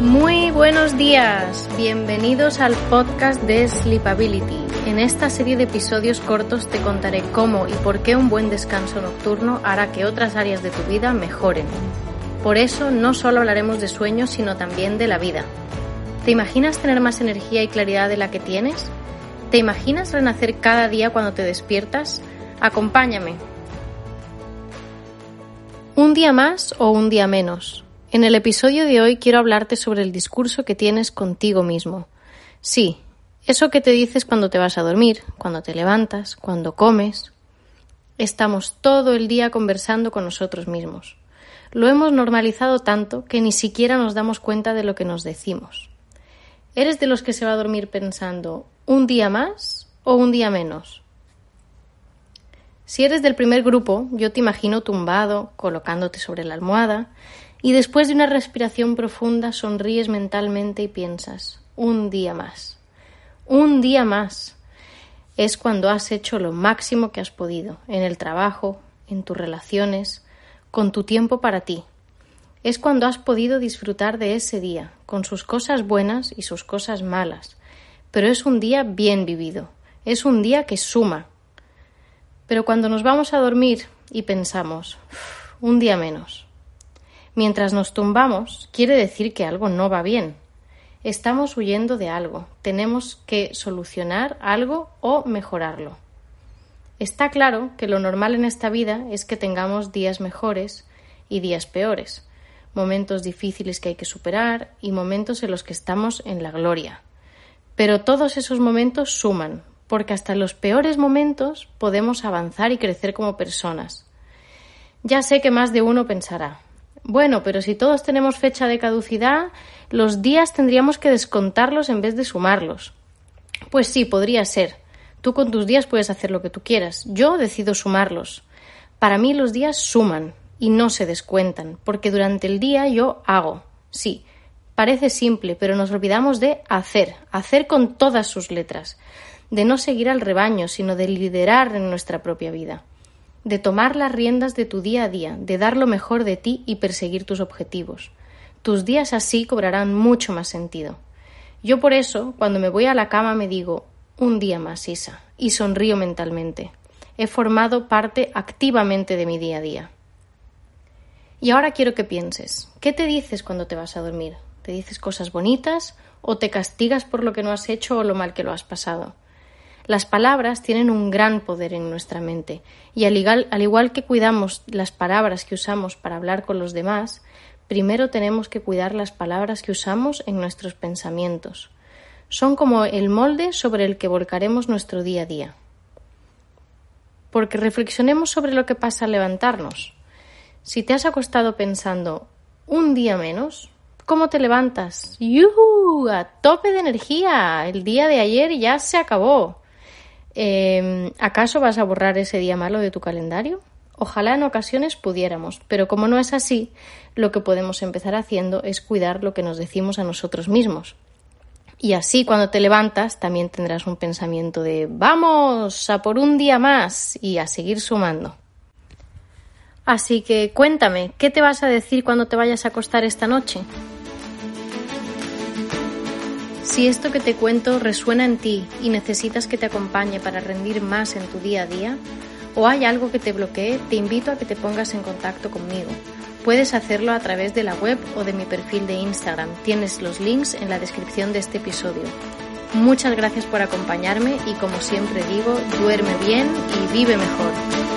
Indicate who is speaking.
Speaker 1: Muy buenos días, bienvenidos al podcast de Sleepability. En esta serie de episodios cortos te contaré cómo y por qué un buen descanso nocturno hará que otras áreas de tu vida mejoren. Por eso no solo hablaremos de sueños, sino también de la vida. ¿Te imaginas tener más energía y claridad de la que tienes? ¿Te imaginas renacer cada día cuando te despiertas? Acompáñame. Un día más o un día menos. En el episodio de hoy quiero hablarte sobre el discurso que tienes contigo mismo. Sí, eso que te dices cuando te vas a dormir, cuando te levantas, cuando comes. Estamos todo el día conversando con nosotros mismos. Lo hemos normalizado tanto que ni siquiera nos damos cuenta de lo que nos decimos. ¿Eres de los que se va a dormir pensando un día más o un día menos? Si eres del primer grupo, yo te imagino tumbado, colocándote sobre la almohada, y después de una respiración profunda sonríes mentalmente y piensas, un día más, un día más. Es cuando has hecho lo máximo que has podido, en el trabajo, en tus relaciones, con tu tiempo para ti. Es cuando has podido disfrutar de ese día, con sus cosas buenas y sus cosas malas. Pero es un día bien vivido, es un día que suma. Pero cuando nos vamos a dormir y pensamos, un día menos, Mientras nos tumbamos, quiere decir que algo no va bien. Estamos huyendo de algo, tenemos que solucionar algo o mejorarlo. Está claro que lo normal en esta vida es que tengamos días mejores y días peores, momentos difíciles que hay que superar y momentos en los que estamos en la gloria. Pero todos esos momentos suman, porque hasta los peores momentos podemos avanzar y crecer como personas. Ya sé que más de uno pensará, bueno, pero si todos tenemos fecha de caducidad, los días tendríamos que descontarlos en vez de sumarlos. Pues sí, podría ser. Tú con tus días puedes hacer lo que tú quieras. Yo decido sumarlos. Para mí los días suman y no se descuentan, porque durante el día yo hago. Sí, parece simple, pero nos olvidamos de hacer, hacer con todas sus letras, de no seguir al rebaño, sino de liderar en nuestra propia vida de tomar las riendas de tu día a día, de dar lo mejor de ti y perseguir tus objetivos. Tus días así cobrarán mucho más sentido. Yo por eso, cuando me voy a la cama, me digo un día más, Isa, y sonrío mentalmente. He formado parte activamente de mi día a día. Y ahora quiero que pienses, ¿qué te dices cuando te vas a dormir? ¿Te dices cosas bonitas o te castigas por lo que no has hecho o lo mal que lo has pasado? Las palabras tienen un gran poder en nuestra mente y al igual, al igual, que cuidamos las palabras que usamos para hablar con los demás, primero tenemos que cuidar las palabras que usamos en nuestros pensamientos. Son como el molde sobre el que volcaremos nuestro día a día. Porque reflexionemos sobre lo que pasa al levantarnos. Si te has acostado pensando un día menos, ¿cómo te levantas? ¡Yuhu! A tope de energía. El día de ayer ya se acabó. Em, ¿Acaso vas a borrar ese día malo de tu calendario? Ojalá en ocasiones pudiéramos, pero como no es así, lo que podemos empezar haciendo es cuidar lo que nos decimos a nosotros mismos. Y así cuando te levantas también tendrás un pensamiento de vamos a por un día más y a seguir sumando. Así que cuéntame, ¿qué te vas a decir cuando te vayas a acostar esta noche? Si esto que te cuento resuena en ti y necesitas que te acompañe para rendir más en tu día a día, o hay algo que te bloquee, te invito a que te pongas en contacto conmigo. Puedes hacerlo a través de la web o de mi perfil de Instagram. Tienes los links en la descripción de este episodio. Muchas gracias por acompañarme y como siempre digo, duerme bien y vive mejor.